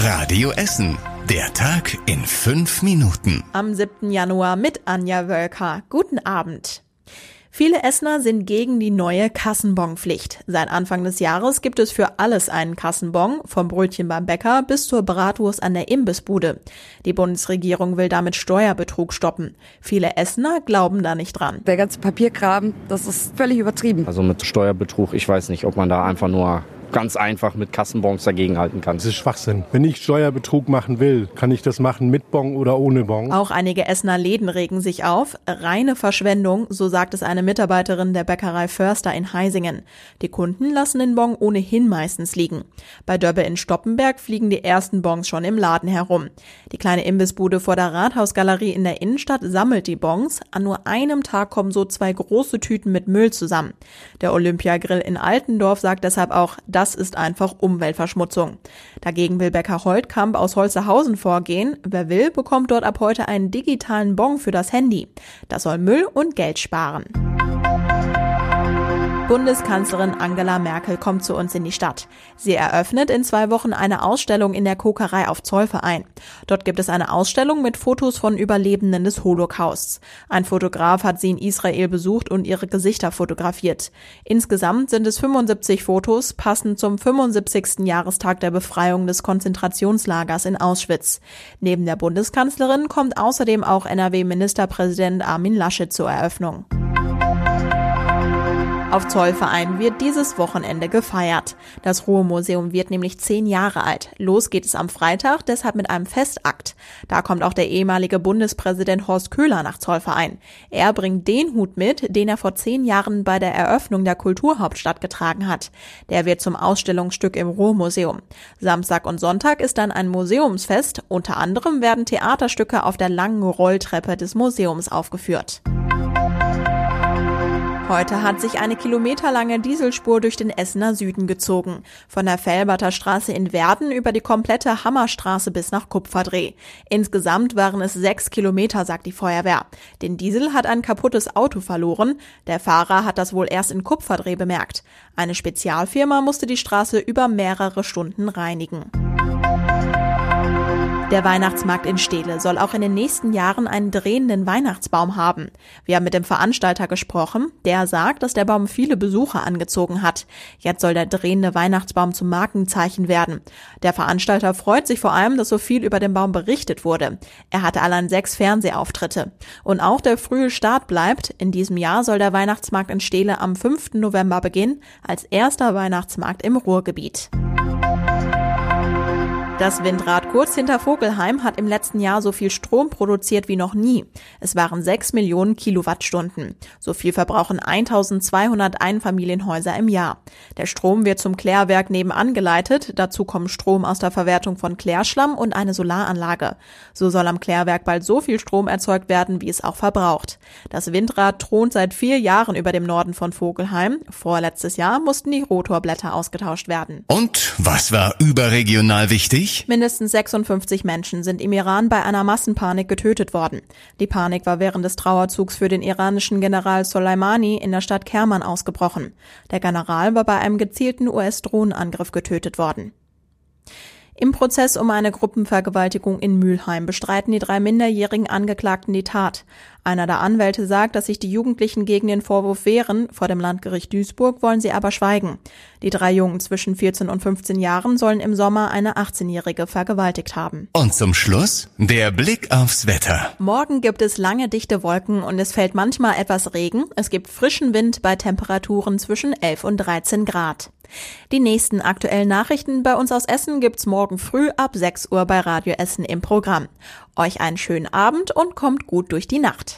Radio Essen. Der Tag in fünf Minuten. Am 7. Januar mit Anja Wölker. Guten Abend. Viele Essener sind gegen die neue Kassenbonpflicht. Seit Anfang des Jahres gibt es für alles einen Kassenbon, vom Brötchen beim Bäcker bis zur Bratwurst an der Imbissbude. Die Bundesregierung will damit Steuerbetrug stoppen. Viele Essener glauben da nicht dran. Der ganze Papierkram, das ist völlig übertrieben. Also mit Steuerbetrug, ich weiß nicht, ob man da einfach nur ganz einfach mit Kassenbons dagegenhalten kann. Das ist Schwachsinn. Wenn ich Steuerbetrug machen will, kann ich das machen mit Bon oder ohne Bon. Auch einige Essener Läden regen sich auf. Reine Verschwendung, so sagt es eine Mitarbeiterin der Bäckerei Förster in Heisingen. Die Kunden lassen den Bon ohnehin meistens liegen. Bei Döbbe in Stoppenberg fliegen die ersten Bons schon im Laden herum. Die kleine Imbissbude vor der Rathausgalerie in der Innenstadt sammelt die Bons. An nur einem Tag kommen so zwei große Tüten mit Müll zusammen. Der Olympiagrill in Altendorf sagt deshalb auch, das ist einfach Umweltverschmutzung. Dagegen will Becker Holtkamp aus Holzerhausen vorgehen. Wer will, bekommt dort ab heute einen digitalen Bon für das Handy. Das soll Müll und Geld sparen. Bundeskanzlerin Angela Merkel kommt zu uns in die Stadt. Sie eröffnet in zwei Wochen eine Ausstellung in der Kokerei auf Zollverein. Dort gibt es eine Ausstellung mit Fotos von Überlebenden des Holocausts. Ein Fotograf hat sie in Israel besucht und ihre Gesichter fotografiert. Insgesamt sind es 75 Fotos, passend zum 75. Jahrestag der Befreiung des Konzentrationslagers in Auschwitz. Neben der Bundeskanzlerin kommt außerdem auch NRW-Ministerpräsident Armin Laschet zur Eröffnung. Auf Zollverein wird dieses Wochenende gefeiert. Das Ruhrmuseum wird nämlich zehn Jahre alt. Los geht es am Freitag, deshalb mit einem Festakt. Da kommt auch der ehemalige Bundespräsident Horst Köhler nach Zollverein. Er bringt den Hut mit, den er vor zehn Jahren bei der Eröffnung der Kulturhauptstadt getragen hat. Der wird zum Ausstellungsstück im Ruhrmuseum. Samstag und Sonntag ist dann ein Museumsfest. Unter anderem werden Theaterstücke auf der langen Rolltreppe des Museums aufgeführt. Heute hat sich eine kilometerlange Dieselspur durch den Essener Süden gezogen. Von der Felberter Straße in Werden über die komplette Hammerstraße bis nach Kupferdreh. Insgesamt waren es sechs Kilometer, sagt die Feuerwehr. Den Diesel hat ein kaputtes Auto verloren. Der Fahrer hat das wohl erst in Kupferdreh bemerkt. Eine Spezialfirma musste die Straße über mehrere Stunden reinigen. Der Weihnachtsmarkt in Steele soll auch in den nächsten Jahren einen drehenden Weihnachtsbaum haben. Wir haben mit dem Veranstalter gesprochen. Der sagt, dass der Baum viele Besucher angezogen hat. Jetzt soll der drehende Weihnachtsbaum zum Markenzeichen werden. Der Veranstalter freut sich vor allem, dass so viel über den Baum berichtet wurde. Er hatte allein sechs Fernsehauftritte. Und auch der frühe Start bleibt. In diesem Jahr soll der Weihnachtsmarkt in Steele am 5. November beginnen, als erster Weihnachtsmarkt im Ruhrgebiet. Das Windrad kurz hinter Vogelheim hat im letzten Jahr so viel Strom produziert wie noch nie. Es waren 6 Millionen Kilowattstunden. So viel verbrauchen 1200 Einfamilienhäuser im Jahr. Der Strom wird zum Klärwerk nebenan geleitet. Dazu kommen Strom aus der Verwertung von Klärschlamm und eine Solaranlage. So soll am Klärwerk bald so viel Strom erzeugt werden, wie es auch verbraucht. Das Windrad thront seit vier Jahren über dem Norden von Vogelheim. Vorletztes Jahr mussten die Rotorblätter ausgetauscht werden. Und was war überregional wichtig? Mindestens 56 Menschen sind im Iran bei einer Massenpanik getötet worden. Die Panik war während des Trauerzugs für den iranischen General Soleimani in der Stadt Kerman ausgebrochen. Der General war bei einem gezielten US-Drohnenangriff getötet worden. Im Prozess um eine Gruppenvergewaltigung in Mülheim bestreiten die drei minderjährigen Angeklagten die Tat. Einer der Anwälte sagt, dass sich die Jugendlichen gegen den Vorwurf wehren, vor dem Landgericht Duisburg wollen sie aber schweigen. Die drei Jungen zwischen 14 und 15 Jahren sollen im Sommer eine 18-Jährige vergewaltigt haben. Und zum Schluss der Blick aufs Wetter. Morgen gibt es lange dichte Wolken und es fällt manchmal etwas Regen. Es gibt frischen Wind bei Temperaturen zwischen 11 und 13 Grad. Die nächsten aktuellen Nachrichten bei uns aus Essen gibt's morgen früh ab 6 Uhr bei Radio Essen im Programm. Euch einen schönen Abend und kommt gut durch die Nacht.